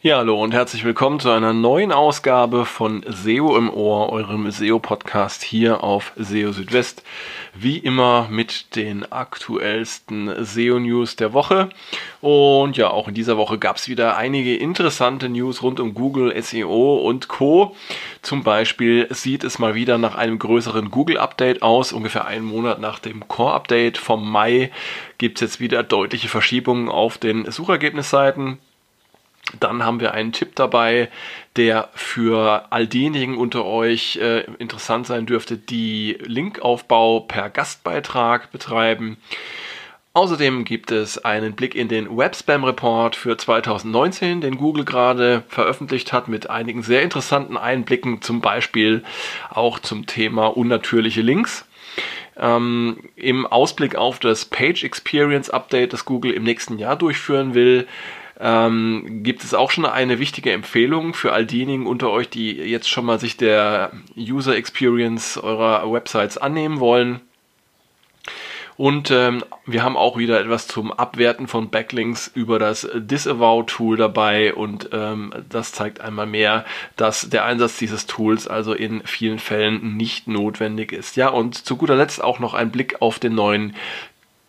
Ja, hallo und herzlich willkommen zu einer neuen Ausgabe von SEO im Ohr, eurem SEO-Podcast hier auf SEO Südwest. Wie immer mit den aktuellsten SEO-News der Woche. Und ja, auch in dieser Woche gab es wieder einige interessante News rund um Google, SEO und Co. Zum Beispiel sieht es mal wieder nach einem größeren Google-Update aus. Ungefähr einen Monat nach dem Core-Update vom Mai gibt es jetzt wieder deutliche Verschiebungen auf den Suchergebnisseiten. Dann haben wir einen Tipp dabei, der für all diejenigen unter euch äh, interessant sein dürfte, die Linkaufbau per Gastbeitrag betreiben. Außerdem gibt es einen Blick in den Web-Spam Report für 2019, den Google gerade veröffentlicht hat, mit einigen sehr interessanten Einblicken, zum Beispiel auch zum Thema unnatürliche Links. Ähm, Im Ausblick auf das Page Experience Update, das Google im nächsten Jahr durchführen will, ähm, gibt es auch schon eine wichtige Empfehlung für all diejenigen unter euch, die jetzt schon mal sich der User Experience eurer Websites annehmen wollen. Und ähm, wir haben auch wieder etwas zum Abwerten von Backlinks über das Disavow-Tool dabei und ähm, das zeigt einmal mehr, dass der Einsatz dieses Tools also in vielen Fällen nicht notwendig ist. Ja, und zu guter Letzt auch noch ein Blick auf den neuen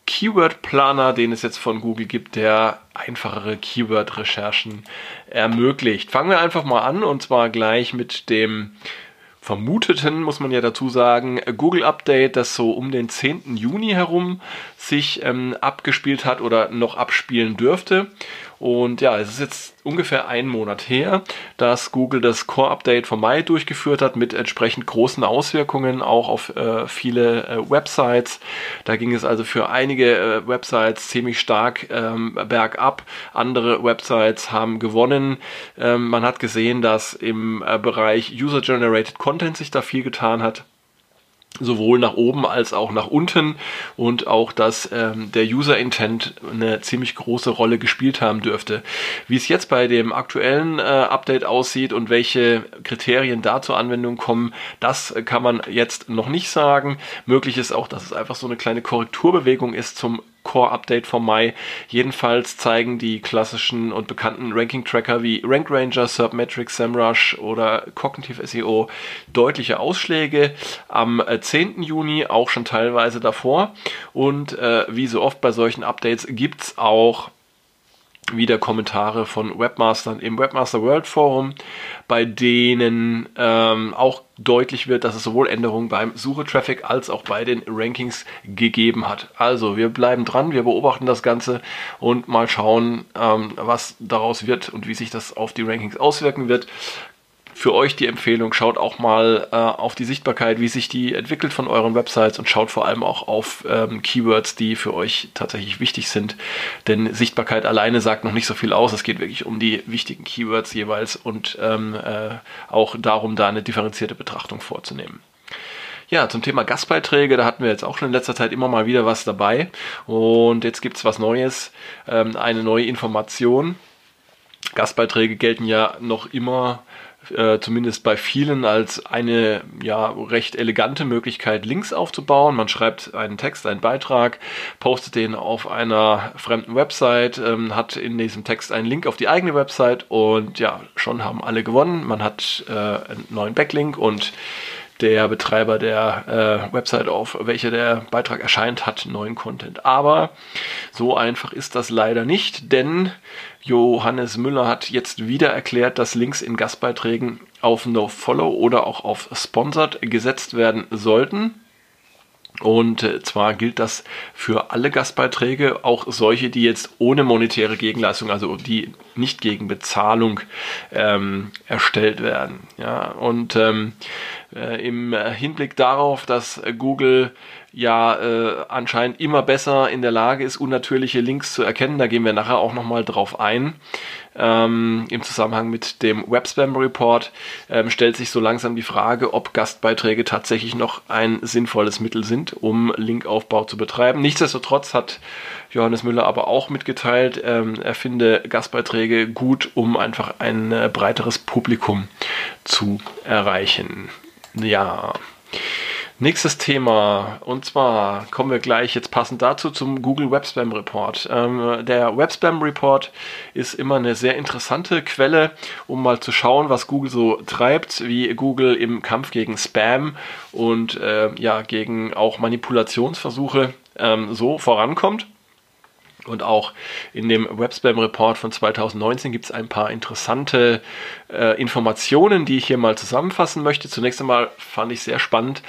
Keyword-Planer, den es jetzt von Google gibt, der einfachere Keyword-Recherchen ermöglicht. Fangen wir einfach mal an und zwar gleich mit dem vermuteten, muss man ja dazu sagen, Google Update, das so um den 10. Juni herum sich ähm, abgespielt hat oder noch abspielen dürfte. Und ja, es ist jetzt ungefähr einen Monat her, dass Google das Core-Update vom Mai durchgeführt hat mit entsprechend großen Auswirkungen auch auf äh, viele äh, Websites. Da ging es also für einige äh, Websites ziemlich stark ähm, bergab. Andere Websites haben gewonnen. Ähm, man hat gesehen, dass im äh, Bereich User-Generated Content sich da viel getan hat sowohl nach oben als auch nach unten und auch, dass ähm, der User Intent eine ziemlich große Rolle gespielt haben dürfte. Wie es jetzt bei dem aktuellen äh, Update aussieht und welche Kriterien da zur Anwendung kommen, das kann man jetzt noch nicht sagen. Möglich ist auch, dass es einfach so eine kleine Korrekturbewegung ist zum Core-Update vom Mai. Jedenfalls zeigen die klassischen und bekannten Ranking-Tracker wie Rank Ranger, SERPmetrics, SEMrush oder Cognitive SEO deutliche Ausschläge am 10. Äh, Juni, auch schon teilweise davor. Und äh, wie so oft bei solchen Updates gibt es auch wieder Kommentare von Webmastern im Webmaster World Forum, bei denen ähm, auch deutlich wird, dass es sowohl Änderungen beim Suche-Traffic als auch bei den Rankings gegeben hat. Also wir bleiben dran, wir beobachten das Ganze und mal schauen, ähm, was daraus wird und wie sich das auf die Rankings auswirken wird für euch die Empfehlung, schaut auch mal äh, auf die Sichtbarkeit, wie sich die entwickelt von euren Websites und schaut vor allem auch auf ähm, Keywords, die für euch tatsächlich wichtig sind. Denn Sichtbarkeit alleine sagt noch nicht so viel aus. Es geht wirklich um die wichtigen Keywords jeweils und ähm, äh, auch darum, da eine differenzierte Betrachtung vorzunehmen. Ja, zum Thema Gastbeiträge, da hatten wir jetzt auch schon in letzter Zeit immer mal wieder was dabei. Und jetzt gibt es was Neues, ähm, eine neue Information. Gastbeiträge gelten ja noch immer äh, zumindest bei vielen als eine ja recht elegante Möglichkeit, Links aufzubauen. Man schreibt einen Text, einen Beitrag, postet den auf einer fremden Website, ähm, hat in diesem Text einen Link auf die eigene Website und ja, schon haben alle gewonnen. Man hat äh, einen neuen Backlink und der Betreiber der äh, Website, auf welcher der Beitrag erscheint, hat neuen Content. Aber so einfach ist das leider nicht, denn Johannes Müller hat jetzt wieder erklärt, dass Links in Gastbeiträgen auf NoFollow oder auch auf Sponsored gesetzt werden sollten. Und äh, zwar gilt das für alle Gastbeiträge, auch solche, die jetzt ohne monetäre Gegenleistung, also die nicht gegen Bezahlung ähm, erstellt werden. Ja, und ähm, äh, im Hinblick darauf, dass Google ja äh, anscheinend immer besser in der Lage ist, unnatürliche Links zu erkennen. Da gehen wir nachher auch nochmal drauf ein. Ähm, Im Zusammenhang mit dem Webspam Report ähm, stellt sich so langsam die Frage, ob Gastbeiträge tatsächlich noch ein sinnvolles Mittel sind, um Linkaufbau zu betreiben. Nichtsdestotrotz hat Johannes Müller aber auch mitgeteilt, ähm, er finde Gastbeiträge gut, um einfach ein äh, breiteres Publikum zu erreichen. Ja. Nächstes Thema, und zwar kommen wir gleich jetzt passend dazu zum Google Web Spam Report. Ähm, der Web Spam Report ist immer eine sehr interessante Quelle, um mal zu schauen, was Google so treibt, wie Google im Kampf gegen Spam und äh, ja, gegen auch Manipulationsversuche ähm, so vorankommt. Und auch in dem Webspam-Report von 2019 gibt es ein paar interessante äh, Informationen, die ich hier mal zusammenfassen möchte. Zunächst einmal fand ich sehr spannend,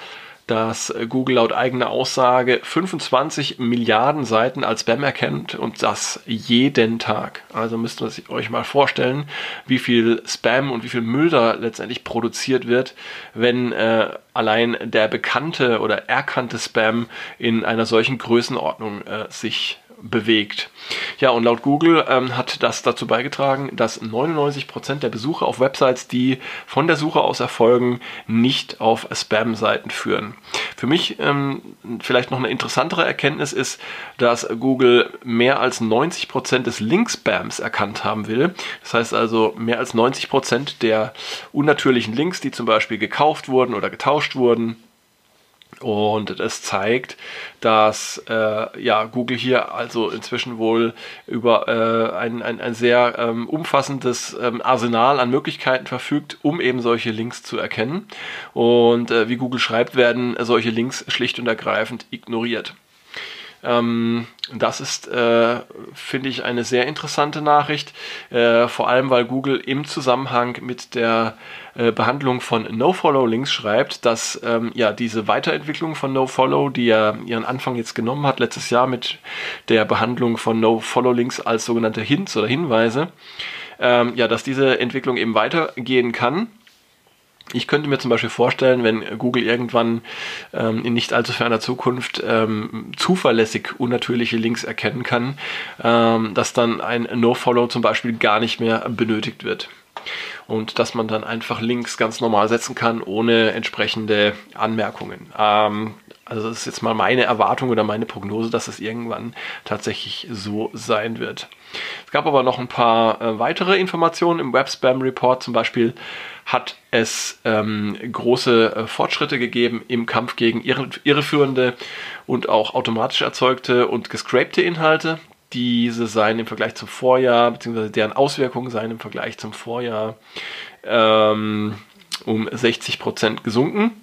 dass Google laut eigener Aussage 25 Milliarden Seiten als Spam erkennt und das jeden Tag. Also müsst ihr euch mal vorstellen, wie viel Spam und wie viel Müll da letztendlich produziert wird, wenn äh, allein der bekannte oder erkannte Spam in einer solchen Größenordnung äh, sich bewegt. Ja, und laut Google ähm, hat das dazu beigetragen, dass 99% der Besucher auf Websites, die von der Suche aus erfolgen, nicht auf Spam-Seiten führen. Für mich ähm, vielleicht noch eine interessantere Erkenntnis ist, dass Google mehr als 90% des Link-Spams erkannt haben will. Das heißt also, mehr als 90% der unnatürlichen Links, die zum Beispiel gekauft wurden oder getauscht wurden, und es zeigt, dass äh, ja, Google hier also inzwischen wohl über äh, ein, ein, ein sehr ähm, umfassendes ähm, Arsenal an Möglichkeiten verfügt, um eben solche Links zu erkennen. Und äh, wie Google schreibt, werden solche Links schlicht und ergreifend ignoriert. Ähm, das ist, äh, finde ich, eine sehr interessante Nachricht, äh, vor allem weil Google im Zusammenhang mit der äh, Behandlung von No-Follow-Links schreibt, dass ähm, ja diese Weiterentwicklung von No-Follow, die ja ihren Anfang jetzt genommen hat letztes Jahr mit der Behandlung von No-Follow-Links als sogenannte Hints oder Hinweise, ähm, ja, dass diese Entwicklung eben weitergehen kann ich könnte mir zum Beispiel vorstellen, wenn Google irgendwann ähm, in nicht allzu ferner Zukunft ähm, zuverlässig unnatürliche Links erkennen kann, ähm, dass dann ein No-Follow zum Beispiel gar nicht mehr benötigt wird. Und dass man dann einfach Links ganz normal setzen kann, ohne entsprechende Anmerkungen. Also das ist jetzt mal meine Erwartung oder meine Prognose, dass es irgendwann tatsächlich so sein wird. Es gab aber noch ein paar äh, weitere Informationen im Web Spam Report. Zum Beispiel hat es ähm, große äh, Fortschritte gegeben im Kampf gegen irre, irreführende und auch automatisch erzeugte und gescrapte Inhalte. Diese seien im Vergleich zum Vorjahr, beziehungsweise deren Auswirkungen seien im Vergleich zum Vorjahr ähm, um 60% gesunken.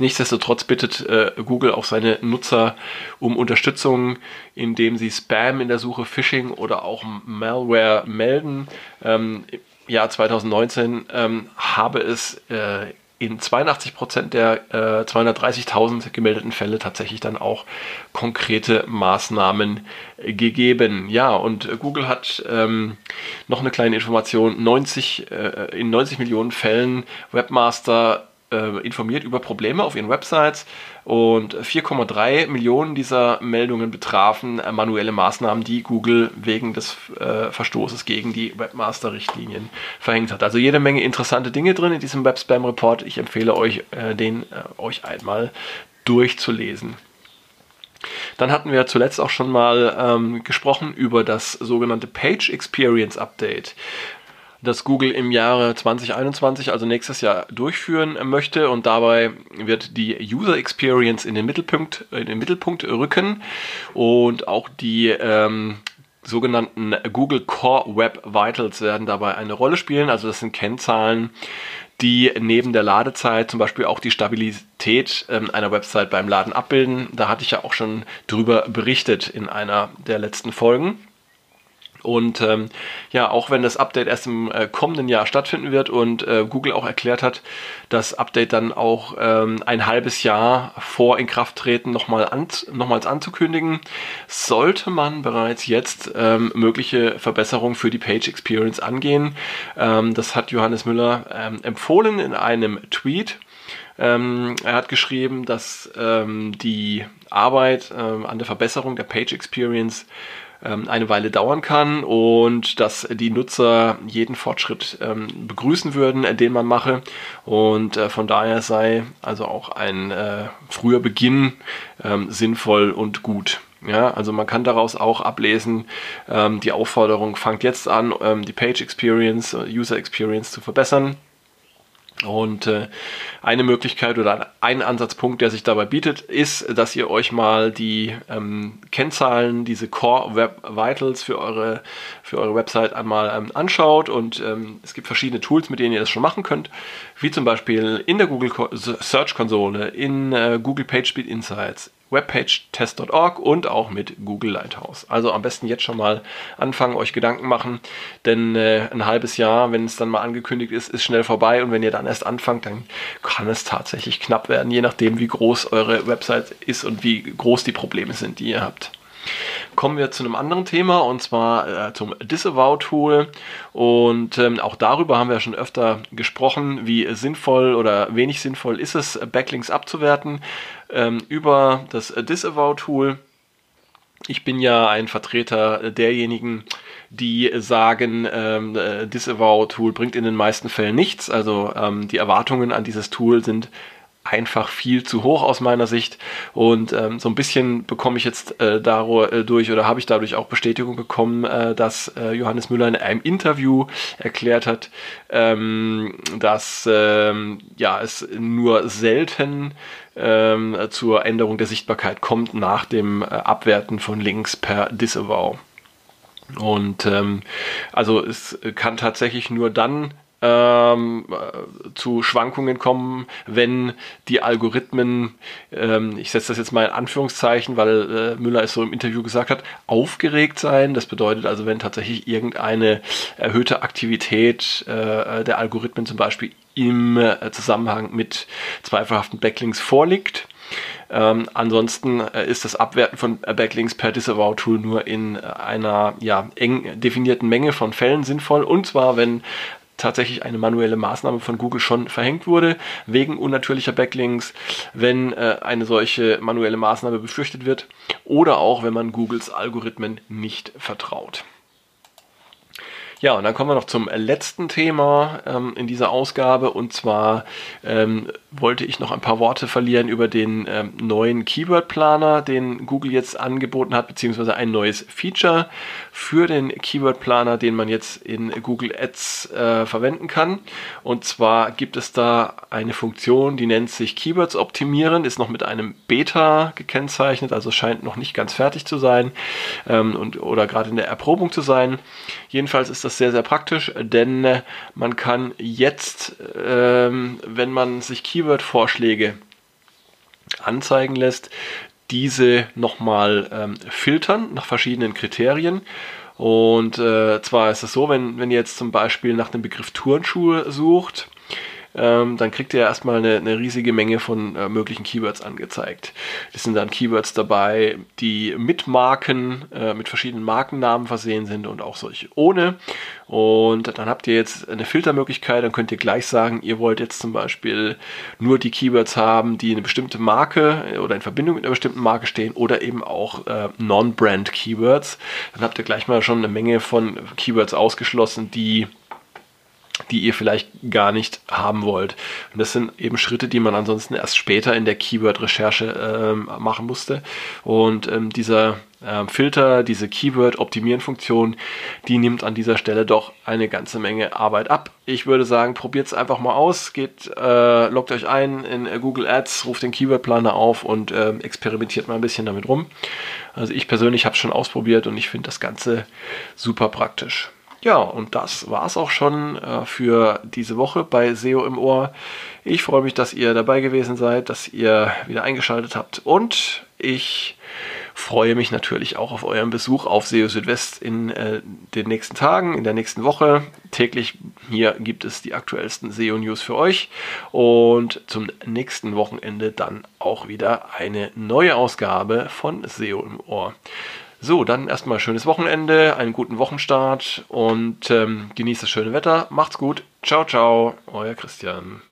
Nichtsdestotrotz bittet äh, Google auch seine Nutzer um Unterstützung, indem sie Spam in der Suche, Phishing oder auch Malware melden. Ähm, Jahr 2019 ähm, habe es äh, in 82 Prozent der äh, 230.000 gemeldeten Fälle tatsächlich dann auch konkrete Maßnahmen gegeben. Ja, und Google hat ähm, noch eine kleine Information: 90 äh, in 90 Millionen Fällen Webmaster äh, informiert über Probleme auf ihren Websites und 4,3 Millionen dieser Meldungen betrafen äh, manuelle Maßnahmen, die Google wegen des äh, Verstoßes gegen die Webmaster-Richtlinien verhängt hat. Also jede Menge interessante Dinge drin in diesem Web-Spam-Report. Ich empfehle euch, äh, den äh, euch einmal durchzulesen. Dann hatten wir zuletzt auch schon mal ähm, gesprochen über das sogenannte Page Experience Update das Google im Jahre 2021, also nächstes Jahr, durchführen möchte. Und dabei wird die User Experience in den Mittelpunkt, in den Mittelpunkt rücken und auch die ähm, sogenannten Google Core Web Vitals werden dabei eine Rolle spielen. Also das sind Kennzahlen, die neben der Ladezeit zum Beispiel auch die Stabilität ähm, einer Website beim Laden abbilden. Da hatte ich ja auch schon drüber berichtet in einer der letzten Folgen. Und ähm, ja, auch wenn das Update erst im äh, kommenden Jahr stattfinden wird und äh, Google auch erklärt hat, das Update dann auch ähm, ein halbes Jahr vor Inkrafttreten nochmal an, nochmals anzukündigen, sollte man bereits jetzt ähm, mögliche Verbesserungen für die Page Experience angehen. Ähm, das hat Johannes Müller ähm, empfohlen in einem Tweet. Ähm, er hat geschrieben, dass ähm, die Arbeit ähm, an der Verbesserung der Page Experience eine Weile dauern kann und dass die Nutzer jeden Fortschritt ähm, begrüßen würden, äh, den man mache. Und äh, von daher sei also auch ein äh, früher Beginn ähm, sinnvoll und gut. Ja, also man kann daraus auch ablesen, ähm, die Aufforderung fangt jetzt an, ähm, die Page Experience, User Experience zu verbessern. Und äh, eine Möglichkeit oder ein Ansatzpunkt, der sich dabei bietet, ist, dass ihr euch mal die ähm, Kennzahlen, diese Core Web Vitals für eure, für eure Website einmal ähm, anschaut. Und ähm, es gibt verschiedene Tools, mit denen ihr das schon machen könnt, wie zum Beispiel in der Google Search Konsole, in äh, Google PageSpeed Insights, webpagetest.org und auch mit Google Lighthouse. Also am besten jetzt schon mal anfangen, euch Gedanken machen, denn äh, ein halbes Jahr, wenn es dann mal angekündigt ist, ist schnell vorbei und wenn ihr dann erst anfangt, dann kann es tatsächlich knapp werden, je nachdem, wie groß eure Website ist und wie groß die Probleme sind, die ihr habt kommen wir zu einem anderen Thema und zwar äh, zum Disavow-Tool. Und ähm, auch darüber haben wir schon öfter gesprochen, wie sinnvoll oder wenig sinnvoll ist es, Backlinks abzuwerten ähm, über das Disavow-Tool. Ich bin ja ein Vertreter derjenigen, die sagen, ähm, äh, Disavow-Tool bringt in den meisten Fällen nichts. Also ähm, die Erwartungen an dieses Tool sind einfach viel zu hoch aus meiner Sicht. Und ähm, so ein bisschen bekomme ich jetzt äh, dadurch äh, oder habe ich dadurch auch Bestätigung bekommen, äh, dass äh, Johannes Müller in einem Interview erklärt hat, ähm, dass ähm, ja, es nur selten ähm, zur Änderung der Sichtbarkeit kommt nach dem äh, Abwerten von Links per Disavow. Und ähm, also es kann tatsächlich nur dann ähm, zu Schwankungen kommen, wenn die Algorithmen, ähm, ich setze das jetzt mal in Anführungszeichen, weil äh, Müller es so im Interview gesagt hat, aufgeregt sein. Das bedeutet also, wenn tatsächlich irgendeine erhöhte Aktivität äh, der Algorithmen zum Beispiel im äh, Zusammenhang mit zweifelhaften Backlinks vorliegt. Ähm, ansonsten äh, ist das Abwerten von Backlinks per Disavow-Tool nur in einer ja, eng definierten Menge von Fällen sinnvoll. Und zwar, wenn tatsächlich eine manuelle Maßnahme von Google schon verhängt wurde, wegen unnatürlicher Backlinks, wenn äh, eine solche manuelle Maßnahme befürchtet wird oder auch wenn man Googles Algorithmen nicht vertraut. Ja, und dann kommen wir noch zum letzten Thema ähm, in dieser Ausgabe. Und zwar ähm, wollte ich noch ein paar Worte verlieren über den ähm, neuen Keyword-Planer, den Google jetzt angeboten hat, beziehungsweise ein neues Feature für den Keyword-Planer, den man jetzt in Google Ads äh, verwenden kann. Und zwar gibt es da eine Funktion, die nennt sich Keywords optimieren, ist noch mit einem Beta gekennzeichnet, also scheint noch nicht ganz fertig zu sein ähm, und, oder gerade in der Erprobung zu sein. Jedenfalls ist das sehr, sehr praktisch, denn äh, man kann jetzt, ähm, wenn man sich Keyword-Vorschläge anzeigen lässt, diese nochmal ähm, filtern nach verschiedenen Kriterien. Und äh, zwar ist es so, wenn, wenn ihr jetzt zum Beispiel nach dem Begriff Turnschuhe sucht, ähm, dann kriegt ihr erstmal eine, eine riesige Menge von äh, möglichen Keywords angezeigt. Es sind dann Keywords dabei, die mit Marken, äh, mit verschiedenen Markennamen versehen sind und auch solche ohne. Und dann habt ihr jetzt eine Filtermöglichkeit, dann könnt ihr gleich sagen, ihr wollt jetzt zum Beispiel nur die Keywords haben, die eine bestimmte Marke äh, oder in Verbindung mit einer bestimmten Marke stehen oder eben auch äh, Non-Brand Keywords. Dann habt ihr gleich mal schon eine Menge von Keywords ausgeschlossen, die die ihr vielleicht gar nicht haben wollt. Und das sind eben Schritte, die man ansonsten erst später in der Keyword-Recherche ähm, machen musste. Und ähm, dieser ähm, Filter, diese Keyword-Optimieren-Funktion, die nimmt an dieser Stelle doch eine ganze Menge Arbeit ab. Ich würde sagen, probiert es einfach mal aus, geht, äh, loggt euch ein in äh, Google Ads, ruft den Keyword-Planer auf und äh, experimentiert mal ein bisschen damit rum. Also ich persönlich habe es schon ausprobiert und ich finde das Ganze super praktisch. Ja, und das war es auch schon äh, für diese Woche bei SEO im Ohr. Ich freue mich, dass ihr dabei gewesen seid, dass ihr wieder eingeschaltet habt und ich freue mich natürlich auch auf euren Besuch auf SEO Südwest in äh, den nächsten Tagen, in der nächsten Woche. Täglich hier gibt es die aktuellsten SEO-News für euch und zum nächsten Wochenende dann auch wieder eine neue Ausgabe von SEO im Ohr. So, dann erstmal schönes Wochenende, einen guten Wochenstart und ähm, genießt das schöne Wetter. Macht's gut. Ciao, ciao, euer Christian.